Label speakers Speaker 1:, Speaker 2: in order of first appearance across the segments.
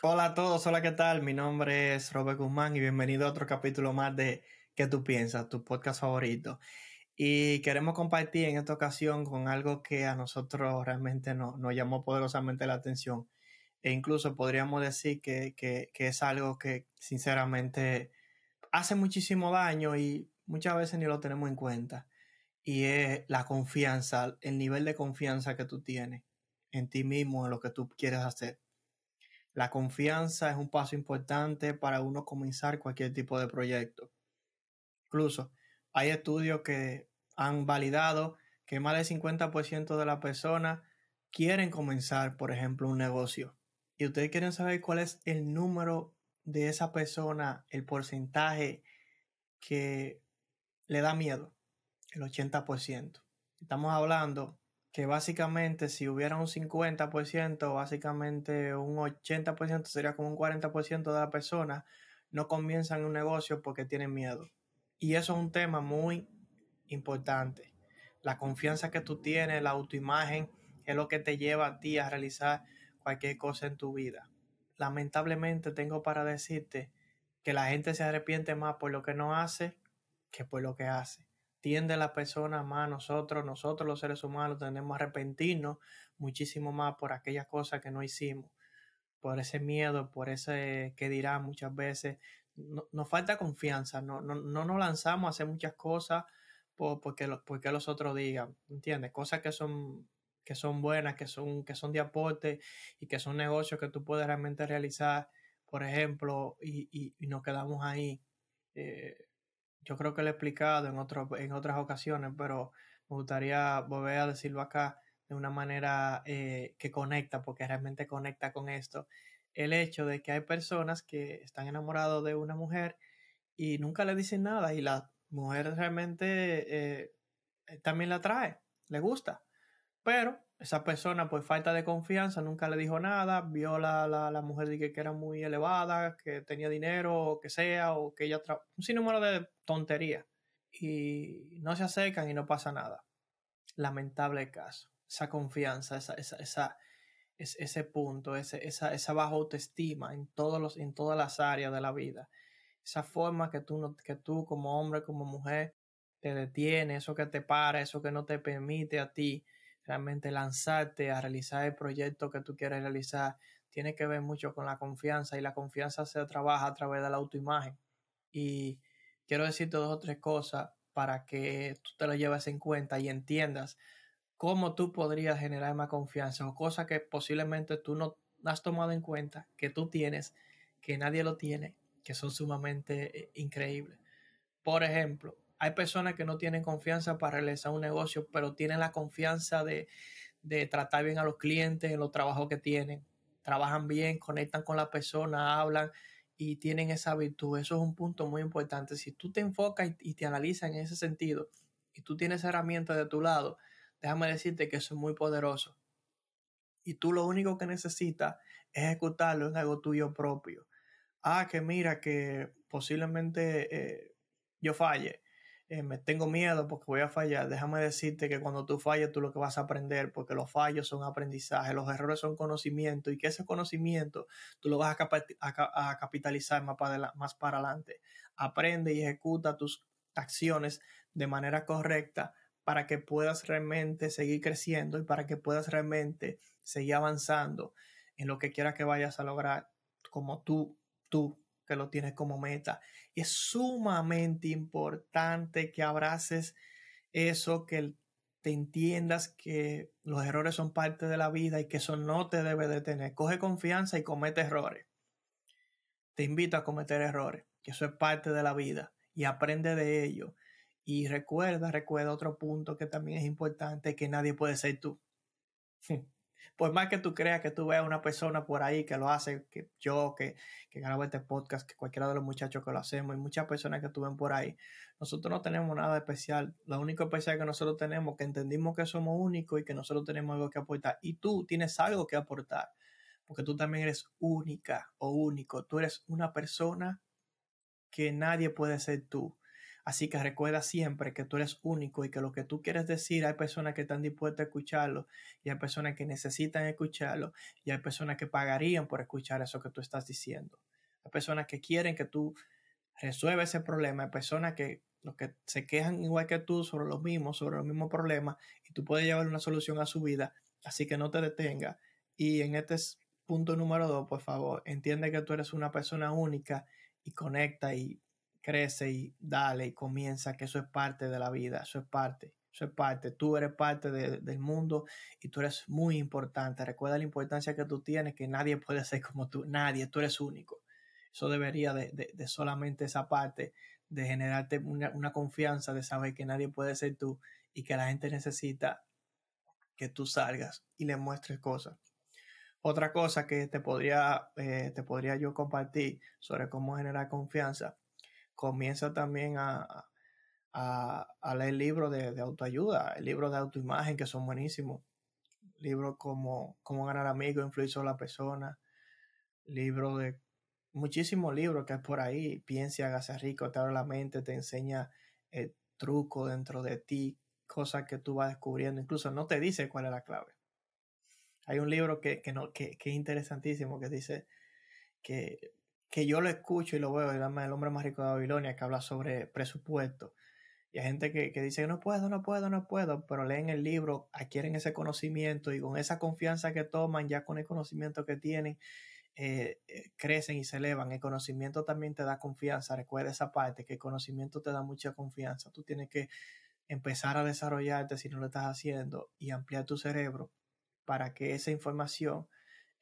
Speaker 1: Hola a todos, hola, ¿qué tal? Mi nombre es Robert Guzmán y bienvenido a otro capítulo más de ¿Qué tú piensas? Tu podcast favorito. Y queremos compartir en esta ocasión con algo que a nosotros realmente nos llamó poderosamente la atención. E incluso podríamos decir que, que, que es algo que sinceramente hace muchísimo daño y muchas veces ni lo tenemos en cuenta. Y es la confianza, el nivel de confianza que tú tienes en ti mismo, en lo que tú quieres hacer. La confianza es un paso importante para uno comenzar cualquier tipo de proyecto. Incluso hay estudios que han validado que más del 50% de las personas quieren comenzar, por ejemplo, un negocio. Y ustedes quieren saber cuál es el número de esa persona, el porcentaje que le da miedo, el 80%. Estamos hablando que básicamente si hubiera un 50%, básicamente un 80% sería como un 40% de las personas no comienzan un negocio porque tienen miedo. Y eso es un tema muy importante. La confianza que tú tienes, la autoimagen, es lo que te lleva a ti a realizar cualquier cosa en tu vida. Lamentablemente tengo para decirte que la gente se arrepiente más por lo que no hace que por lo que hace tiende la persona más nosotros, nosotros los seres humanos tendemos a arrepentirnos muchísimo más por aquellas cosas que no hicimos, por ese miedo, por ese que dirán muchas veces. nos falta confianza, no, no, no, nos lanzamos a hacer muchas cosas por, porque, porque los otros digan, ¿entiendes? Cosas que son que son buenas, que son, que son de aporte y que son negocios que tú puedes realmente realizar, por ejemplo, y, y, y nos quedamos ahí. Eh, yo creo que lo he explicado en, otro, en otras ocasiones, pero me gustaría volver a decirlo acá de una manera eh, que conecta, porque realmente conecta con esto. El hecho de que hay personas que están enamorados de una mujer y nunca le dicen nada y la mujer realmente eh, también la atrae, le gusta, pero esa persona, por falta de confianza, nunca le dijo nada, vio la, la, la mujer que, que era muy elevada, que tenía dinero, o que sea, o que ella... un sinnúmero de tonterías. Y no se acercan y no pasa nada. Lamentable caso. Esa confianza, esa, esa, esa ese punto, ese, esa, esa baja autoestima en, todos los, en todas las áreas de la vida. Esa forma que tú, no, que tú como hombre, como mujer, te detiene, eso que te para, eso que no te permite a ti realmente lanzarte a realizar el proyecto que tú quieres realizar, tiene que ver mucho con la confianza y la confianza se trabaja a través de la autoimagen. Y quiero decirte dos o tres cosas para que tú te lo lleves en cuenta y entiendas cómo tú podrías generar más confianza o cosas que posiblemente tú no has tomado en cuenta, que tú tienes, que nadie lo tiene, que son sumamente eh, increíbles. Por ejemplo, hay personas que no tienen confianza para realizar un negocio, pero tienen la confianza de, tratar bien a los clientes en los trabajos que tienen. Trabajan bien, conectan con la persona, hablan y tienen esa virtud. Eso es un punto muy importante. Si tú te enfocas y, te analizas en ese sentido y tú tienes herramientas de tu lado, déjame decirte que eso es muy poderoso. Y tú lo único que necesitas es ejecutarlo en algo tuyo propio. Ah, que mira, que posiblemente eh, yo falle eh, me tengo miedo porque voy a fallar, déjame decirte que cuando tú falles tú lo que vas a aprender, porque los fallos son aprendizaje, los errores son conocimiento y que ese conocimiento tú lo vas a, capitalizar más para, más para adelante. Aprende y ejecuta tus acciones de manera correcta para que puedas realmente seguir creciendo y para que puedas realmente seguir avanzando en lo que quieras que vayas a lograr como tú, tú que lo tienes como meta. es sumamente importante que abraces eso, que te entiendas que los errores son parte de la vida y que eso no te debe detener. Coge confianza y comete errores. Te invito a cometer errores, que eso es parte de la vida y aprende de ello. Y recuerda, recuerda otro punto que también es importante, que nadie puede ser tú. por más que tú creas que tú veas una persona por ahí que lo hace, que yo, que, que grabo este podcast, que cualquiera de los muchachos que lo hacemos, y muchas personas que tú ven por ahí, nosotros no tenemos nada especial. Lo único especial que nosotros tenemos, que entendimos que somos únicos y que nosotros tenemos algo que aportar. Y tú tienes algo que aportar, porque tú también eres única o único. Tú eres una persona que nadie puede ser tú. Así que recuerda siempre que tú eres único y que lo que tú quieres decir hay personas que están dispuestas a escucharlo y hay personas que necesitan escucharlo y hay personas que pagarían por escuchar eso que tú estás diciendo. Hay personas que quieren que tú resuelvas ese problema, hay personas que los que se quejan igual que tú sobre los mismos, sobre los mismos problemas y tú puedes llevar una solución a su vida, así que no te detenga. Y en este punto número dos, por favor, entiende que tú eres una persona única y conecta y crece y dale y comienza, que eso es parte de la vida, eso es parte, eso es parte, tú eres parte del mundo y tú eres muy importante. Recuerda la importancia que tú tienes, que nadie puede ser como tú, nadie, tú eres único. Eso debería de, de, solamente esa parte, de generarte una, una confianza, de saber que nadie puede ser tú y que la gente necesita que tú salgas y le muestres cosas. Otra cosa que te podría, eh, te podría yo compartir sobre cómo generar confianza, comienza también a, a, leer libros de, de, autoayuda, libros de autoimagen que son buenísimos, libros como Cómo ganar amigos, influir sobre la persona, libros de muchísimos libros que hay por ahí, piensa, hágase rico, te abre la mente, te enseña el truco dentro de ti, cosas que tú vas descubriendo, incluso no te dice cuál es la clave. Hay un libro que, que, no, que, que es interesantísimo que dice que, que, yo lo escucho y lo veo, el hombre más rico de Babilonia, que habla sobre presupuesto. Y hay gente que, que dice, no puedo, no puedo, no puedo, pero leen el libro, adquieren ese conocimiento y con esa confianza que toman, ya con el conocimiento que tienen, eh, eh, crecen y se elevan. El conocimiento también te da confianza. Recuerda esa parte, que el conocimiento te da mucha confianza. Tú tienes que empezar a desarrollarte si no lo estás haciendo y ampliar tu cerebro para que esa información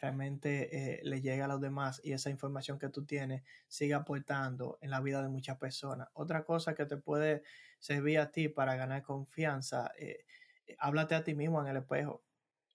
Speaker 1: realmente eh, le llegue a los demás y esa información que tú tienes siga aportando en la vida de muchas personas. Otra cosa que te puede servir a ti para ganar confianza, eh, eh, háblate a ti mismo en el espejo.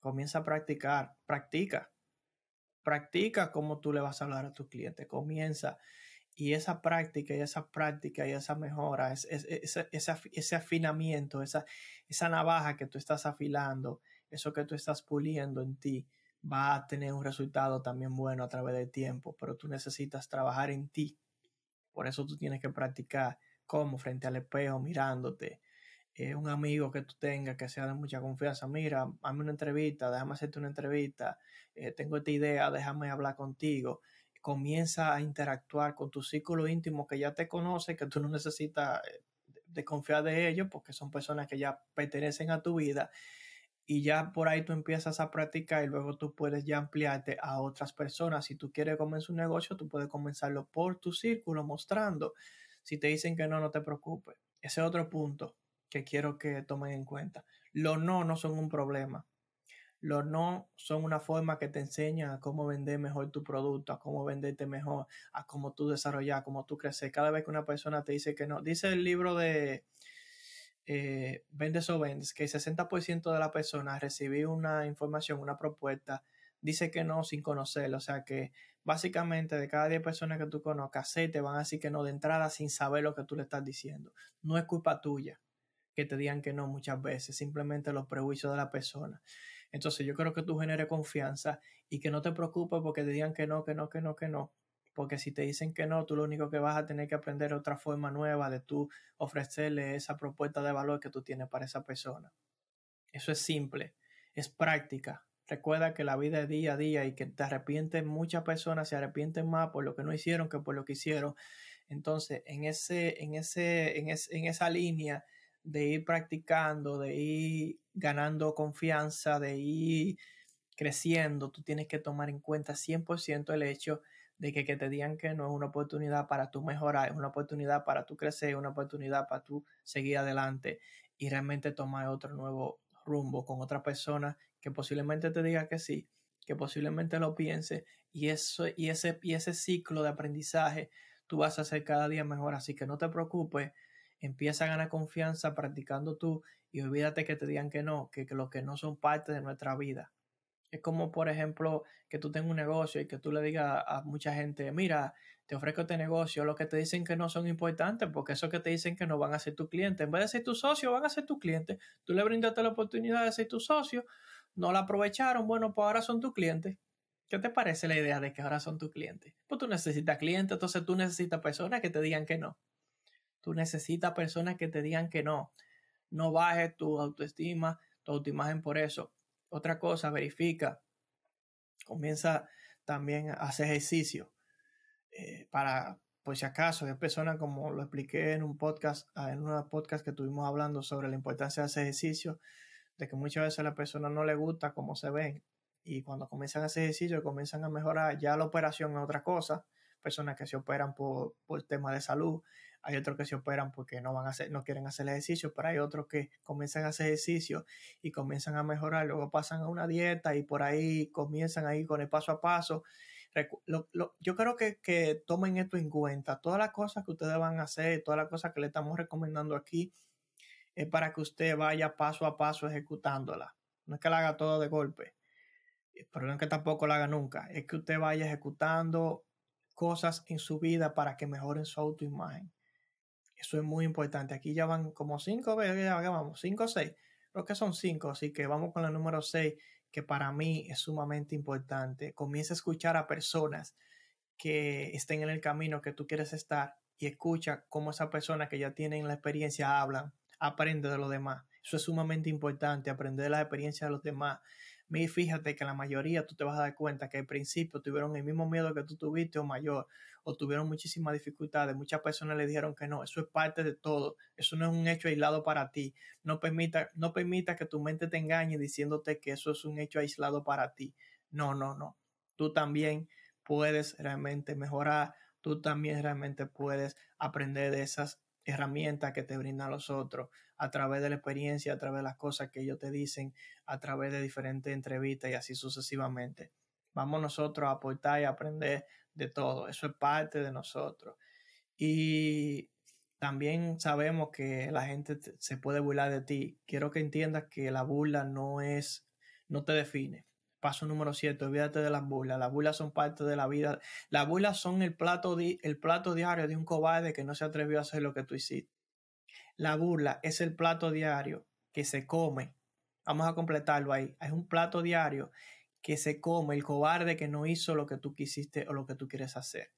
Speaker 1: Comienza a practicar, practica. Practica cómo tú le vas a hablar a tu cliente. Comienza y esa práctica y esa práctica y esa mejora, ese, afinamiento, esa, esa navaja que tú estás afilando, eso que tú estás puliendo en ti va a tener un resultado también bueno a través del tiempo, pero tú necesitas trabajar en ti. Por eso tú tienes que practicar como frente al espejo, mirándote. Eh, un amigo que tú tengas que sea de mucha confianza, mira, hazme una entrevista, déjame hacerte una entrevista, eh, tengo esta idea, déjame hablar contigo. Comienza a interactuar con tu círculo íntimo que ya te conoce, que tú no necesitas eh, de confiar de ellos porque son personas que ya pertenecen a tu vida y ya por ahí tú empiezas a practicar y luego tú puedes ya ampliarte a otras personas. Si tú quieres comenzar un negocio, tú puedes comenzarlo por tu círculo mostrando. Si te dicen que no, no te preocupes. Ese es otro punto que quiero que tomen en cuenta. Los no no son un problema. Los no son una forma que te enseña a cómo vender mejor tu producto, a cómo venderte mejor, a cómo tú desarrollar, a cómo tú crecer. Cada vez que una persona te dice que no, dice el libro de eh, vendes o vendes, que el 60% de la persona recibir una información, una propuesta, dice que no sin conocerlo. O sea que básicamente de cada 10 personas que tú conozcas, 6 te van a decir que no de entrada sin saber lo que tú le estás diciendo. No es culpa tuya que te digan que no muchas veces, simplemente los prejuicios de la persona. Entonces yo creo que tú generes confianza y que no te preocupes porque te digan que no, que no, que no, que no porque si te dicen que no, tú lo único que vas a tener que aprender otra forma nueva de tú ofrecerle esa propuesta de valor que tú tienes para esa persona. Eso es simple, es práctica. Recuerda que la vida es día a día y que te arrepientes, muchas personas se arrepienten más por lo que no hicieron que por lo que hicieron. Entonces, en, ese, en, ese, en, en esa línea de ir practicando, de ir ganando confianza, de ir creciendo, tú tienes que tomar en cuenta 100% el hecho de que, te digan que no es una oportunidad para tú mejorar, es una oportunidad para tú crecer, es una oportunidad para tú seguir adelante y realmente tomar otro nuevo rumbo con otra persona que posiblemente te diga que sí, que posiblemente lo piense y, eso, y, ese, y ese ciclo de aprendizaje tú vas a hacer cada día mejor, así que no te preocupes, empieza a ganar confianza practicando tú y olvídate que te digan que no, que, que los que no son parte de nuestra vida. Es como, por ejemplo, que tú tengas un negocio y que tú le digas a mucha gente, mira, te ofrezco este negocio, lo que te dicen que no son importantes, porque eso que te dicen que no van a ser tu cliente. En vez de ser tu socio, van a ser tu cliente. Tú le brindaste la oportunidad de ser tu socio, no la aprovecharon, bueno, pues ahora son tu cliente. ¿Qué te parece la idea de que ahora son tu cliente? Pues tú necesitas clientes, entonces tú necesitas personas que te digan que no. Tú necesitas personas que te digan que no. No bajes tu autoestima, tu autoimagen por eso. Otra cosa, verifica. Comienza también a hacer ejercicio. Eh, para, por si acaso, hay personas como lo expliqué en un podcast, en un podcast que tuvimos hablando sobre la importancia de hacer ejercicio, de que muchas veces a la persona no le gusta cómo se ven y cuando comienzan a hacer ejercicio comienzan a mejorar, ya la operación es otra cosa, personas que se operan por, por temas de salud, hay otros que se operan porque no van a hacer, no quieren hacer ejercicio, pero hay otros que comienzan a hacer ejercicio y comienzan a mejorar, luego pasan a una dieta y por ahí comienzan ahí con el paso a paso. yo creo que, que tomen esto en cuenta. Todas las cosas que ustedes van a hacer, todas las cosas que le estamos recomendando aquí, es para que usted vaya paso a paso ejecutándola. No es que la haga todo de golpe, pero no es que tampoco la haga nunca. Es que usted vaya ejecutando cosas en su vida para que mejoren su autoimagen. Eso es muy importante. Aquí ya van como cinco veces, ya vamos, cinco o seis. Creo que son cinco, así que vamos con el número seis, que para mí es sumamente importante. Comienza a escuchar a personas que estén en el camino que tú quieres estar y escucha cómo esa persona que ya tienen la experiencia hablan, aprende de los demás. Eso es sumamente importante, aprender de la experiencia de los demás. Fíjate que la mayoría tú te vas a dar cuenta que al principio tuvieron el mismo miedo que tú tuviste o mayor, o tuvieron muchísimas dificultades. Muchas personas le dijeron que no, eso es parte de todo, eso no es un hecho aislado para ti. No permita, no permita que tu mente te engañe diciéndote que eso es un hecho aislado para ti. No, no, no. Tú también puedes realmente mejorar, tú también realmente puedes aprender de esas herramientas que te brindan los otros a través de la experiencia, a través de las cosas que ellos te dicen, a través de diferentes entrevistas y así sucesivamente. Vamos nosotros a aportar y aprender de todo. Eso es parte de nosotros. Y también sabemos que la gente se puede burlar de ti. Quiero que entiendas que la burla no es, no te define. Paso número 7, olvídate de las burlas. Las burlas son parte de la vida. Las burlas son el plato, el plato diario de un cobarde que no se atrevió a hacer lo que tú hiciste. La burla es el plato diario que se come. Vamos a completarlo ahí. Es un plato diario que se come el cobarde que no hizo lo que tú quisiste o lo que tú quieres hacer.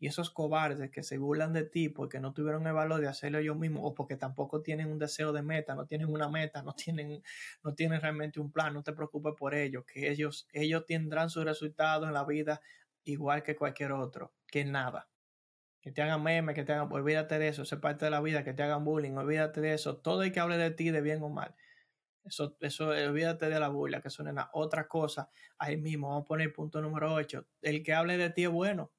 Speaker 1: Y esos cobardes que se burlan de ti porque no tuvieron el valor de hacerlo ellos mismos o porque tampoco tienen un deseo de meta, no tienen una meta, no tienen, no tienen realmente un plan, no te preocupes por ellos, que ellos, ellos tendrán su resultado en la vida igual que cualquier otro, que nada. Que te hagan memes, que te hagan, olvídate de eso, es parte de la vida, que te hagan bullying, olvídate de eso, todo el que hable de ti de bien o mal. Eso, eso, olvídate de la burla, que suena a otra cosa. Ahí mismo, vamos a poner punto número 8. El que hable de ti es bueno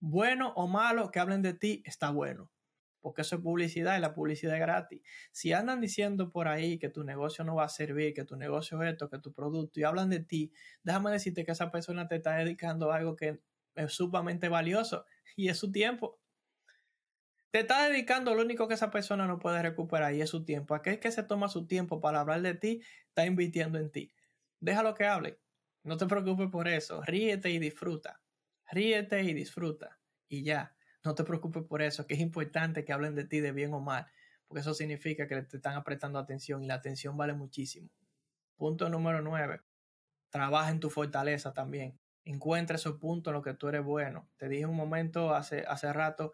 Speaker 1: bueno o malo que hablen de ti, está bueno. Porque eso es publicidad y la publicidad es gratis. Si andan diciendo por ahí que tu negocio no va a servir, que tu negocio es esto, que tu producto y hablan de ti, déjame decirte que esa persona te está dedicando a algo que es sumamente valioso y es su tiempo. Te está dedicando lo único que esa persona no puede recuperar y es su tiempo. Aquel que se toma su tiempo para hablar de ti, está invirtiendo en ti. Déjalo que hable. No te preocupes por eso. Ríete y disfruta. Ríete y disfruta. Y ya, no te preocupes por eso, que es importante que hablen de ti de bien o mal, porque eso significa que te están apretando atención y la atención vale muchísimo. Punto número nueve. Trabaja en tu fortaleza también. Encuentra esos puntos en los que tú eres bueno. Te dije un momento hace, hace rato,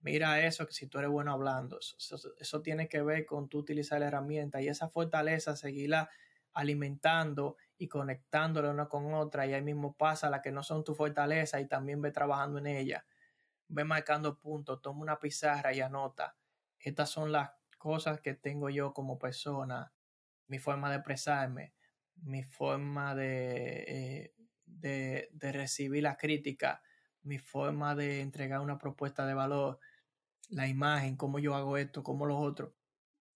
Speaker 1: mira eso, que si tú eres bueno hablando, eso, tiene que ver con tú utilizar la herramienta y esa fortaleza, seguirla alimentando y conectándole una con otra y ahí mismo pasa la que no son tu fortaleza y también ve trabajando en ella. Ve marcando puntos, toma una pizarra y anota. Estas son las cosas que tengo yo como persona, mi forma de expresarme, mi forma de, eh, de, de recibir la crítica, mi forma de entregar una propuesta de valor, la imagen, cómo yo hago esto, cómo los otros.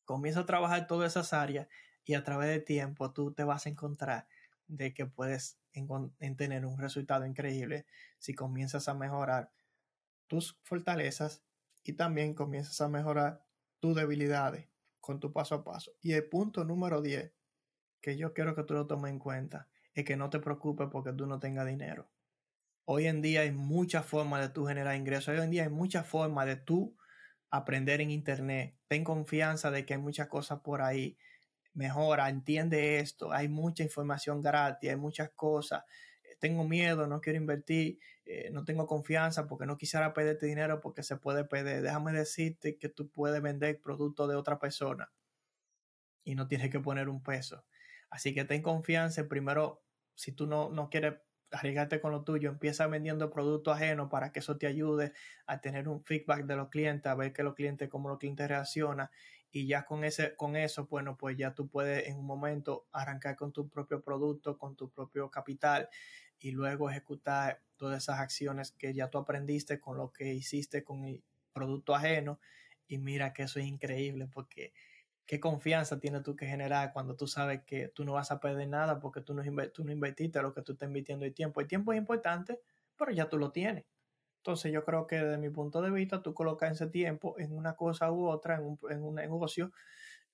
Speaker 1: Comienza a trabajar todas esas áreas y a través de tiempo tú te vas a encontrar de que puedes en, tener un resultado increíble si comienzas a mejorar tus fortalezas y también comienzas a mejorar tus debilidades con tu paso a paso. Y el punto número 10 que yo quiero que tú lo tomes en cuenta es que no te preocupes porque tú no tengas dinero. Hoy en día hay muchas formas de tú generar ingresos. Hoy en día hay muchas formas de tú aprender en Internet. Ten confianza de que hay muchas cosas por ahí mejora, entiende esto, hay mucha información gratis, hay muchas cosas. tengo miedo, no quiero invertir, eh, no tengo confianza porque no quisiera pedirte dinero porque se puede pedir. Déjame decirte que tú puedes vender producto de otra persona y no tienes que poner un peso. Así que ten confianza. Primero, si tú no, no quieres arriesgarte con lo tuyo, empieza vendiendo productos ajenos para que eso te ayude a tener un feedback de los clientes, a ver que los clientes, cómo los clientes reaccionan y ya con ese con eso bueno pues ya tú puedes en un momento arrancar con tu propio producto con tu propio capital y luego ejecutar todas esas acciones que ya tú aprendiste con lo que hiciste con el producto ajeno y mira que eso es increíble porque qué confianza tienes tú que generar cuando tú sabes que tú no vas a perder nada porque tú no, tú no invertiste lo que tú estás invirtiendo el tiempo. El tiempo es importante, pero ya tú lo tienes. Entonces yo creo que desde mi punto de vista, tú colocas ese tiempo en una cosa u otra, en un, en un negocio,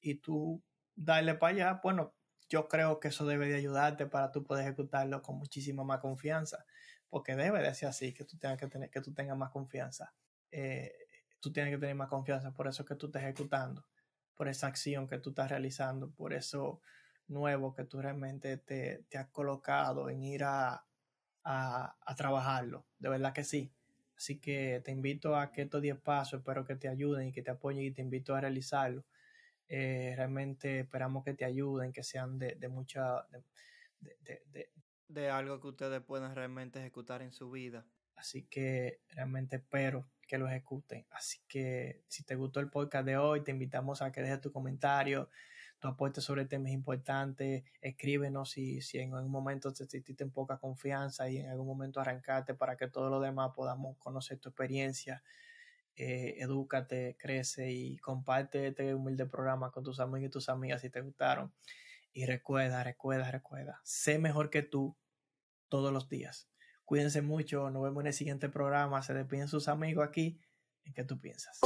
Speaker 1: y tú darle para allá, bueno, yo creo que eso debe de ayudarte para tú poder ejecutarlo con muchísima más confianza, porque debe de ser así, que tú tengas que tener, que tú tengas más confianza. Eh, tú tienes que tener más confianza, por eso que tú estás ejecutando, por esa acción que tú estás realizando, por eso nuevo que tú realmente te, te has colocado en ir a, a, a trabajarlo. De verdad que sí. Así que te invito a que estos 10 pasos, espero que te ayuden y que te apoyen y te invito a realizarlo. Eh, realmente esperamos que te ayuden, que sean de, de mucha... De, de, de, algo que ustedes puedan realmente ejecutar en su vida. Así que realmente espero que lo ejecuten. Así que si te gustó el podcast de hoy, te invitamos a que dejes tu comentario, tu aporte sobre temas importantes, escríbenos si, si en algún momento te sentiste en poca confianza y en algún momento arrancarte para que todos los demás podamos conocer tu experiencia. Eh, edúcate, crece y comparte este humilde programa con tus amigos y tus amigas si te gustaron. Y recuerda, recuerda, recuerda, sé mejor que tú todos los días. Cuídense mucho, nos vemos en el siguiente programa. Se despiden sus amigos aquí. ¿En qué tú piensas?